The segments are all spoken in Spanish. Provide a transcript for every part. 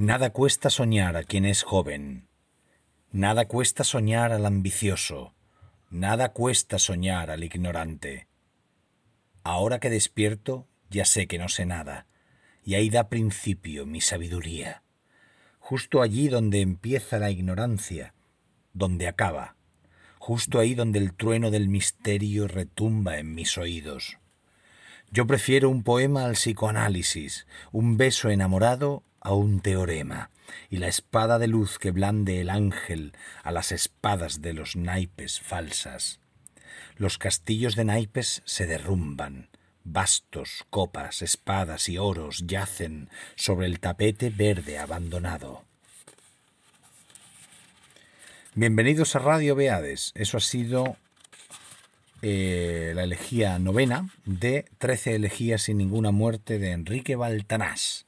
Nada cuesta soñar a quien es joven. Nada cuesta soñar al ambicioso. Nada cuesta soñar al ignorante. Ahora que despierto, ya sé que no sé nada, y ahí da principio mi sabiduría. Justo allí donde empieza la ignorancia, donde acaba, justo ahí donde el trueno del misterio retumba en mis oídos. Yo prefiero un poema al psicoanálisis, un beso enamorado a un teorema, y la espada de luz que blande el ángel a las espadas de los naipes falsas. Los castillos de naipes se derrumban, bastos, copas, espadas y oros yacen sobre el tapete verde abandonado. Bienvenidos a Radio Beades. Eso ha sido eh, la elegía novena de Trece elegías sin ninguna muerte de Enrique Baltanás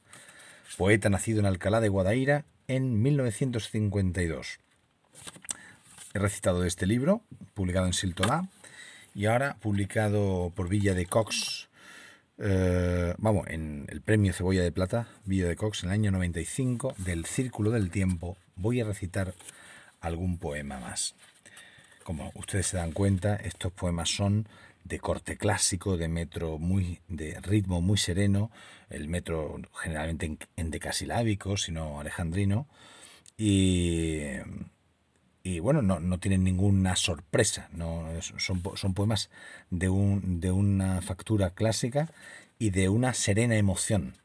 poeta nacido en Alcalá de Guadaira en 1952. He recitado este libro, publicado en Siltolá, y ahora publicado por Villa de Cox, eh, vamos, en el premio Cebolla de Plata, Villa de Cox, en el año 95, del Círculo del Tiempo, voy a recitar algún poema más. Como ustedes se dan cuenta, estos poemas son de corte clásico, de metro muy, de ritmo muy sereno, el metro generalmente en, decasilábico, sino alejandrino, y, y bueno, no, no, tienen ninguna sorpresa, no, son, son poemas de, un, de una factura clásica y de una serena emoción.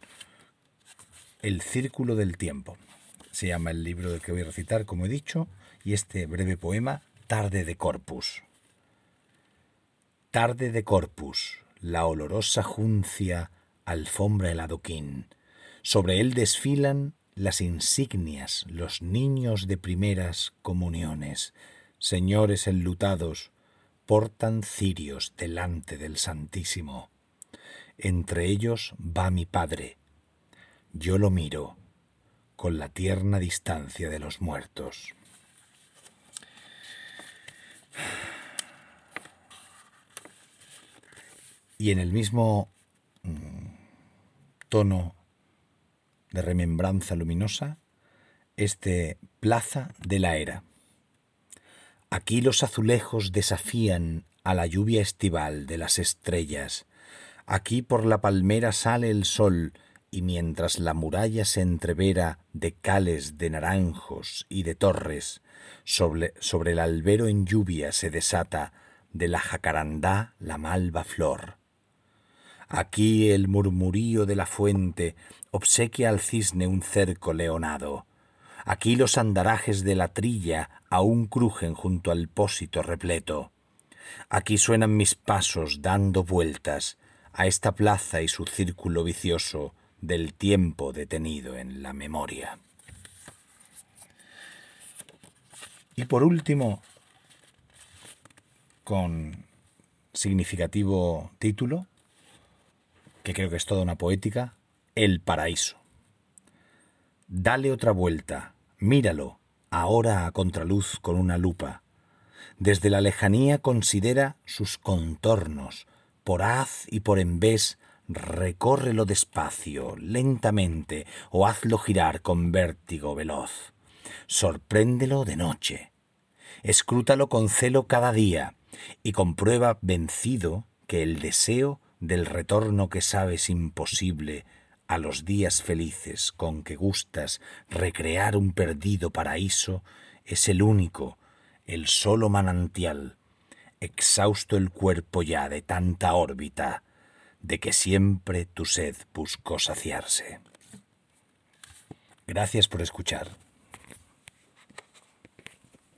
El círculo del tiempo. Se llama el libro del que voy a recitar, como he dicho, y este breve poema, Tarde de Corpus. Tarde de Corpus, la olorosa juncia alfombra el adoquín. Sobre él desfilan las insignias, los niños de primeras comuniones. Señores enlutados, portan cirios delante del Santísimo. Entre ellos va mi Padre. Yo lo miro con la tierna distancia de los muertos. Y en el mismo mm, tono de remembranza luminosa, este Plaza de la Era. Aquí los azulejos desafían a la lluvia estival de las estrellas. Aquí por la palmera sale el sol y mientras la muralla se entrevera de cales de naranjos y de torres, sobre, sobre el albero en lluvia se desata de la jacarandá la malva flor. Aquí el murmurío de la fuente obsequia al cisne un cerco leonado. Aquí los andarajes de la trilla aún crujen junto al pósito repleto. Aquí suenan mis pasos dando vueltas a esta plaza y su círculo vicioso del tiempo detenido en la memoria. Y por último, con significativo título, que creo que es toda una poética, El paraíso. Dale otra vuelta, míralo, ahora a contraluz con una lupa. Desde la lejanía considera sus contornos, por haz y por en vez, recórrelo despacio, lentamente, o hazlo girar con vértigo veloz. Sorpréndelo de noche. Escrútalo con celo cada día, y comprueba vencido que el deseo del retorno que sabes imposible a los días felices con que gustas recrear un perdido paraíso, es el único, el solo manantial, exhausto el cuerpo ya de tanta órbita, de que siempre tu sed buscó saciarse. Gracias por escuchar.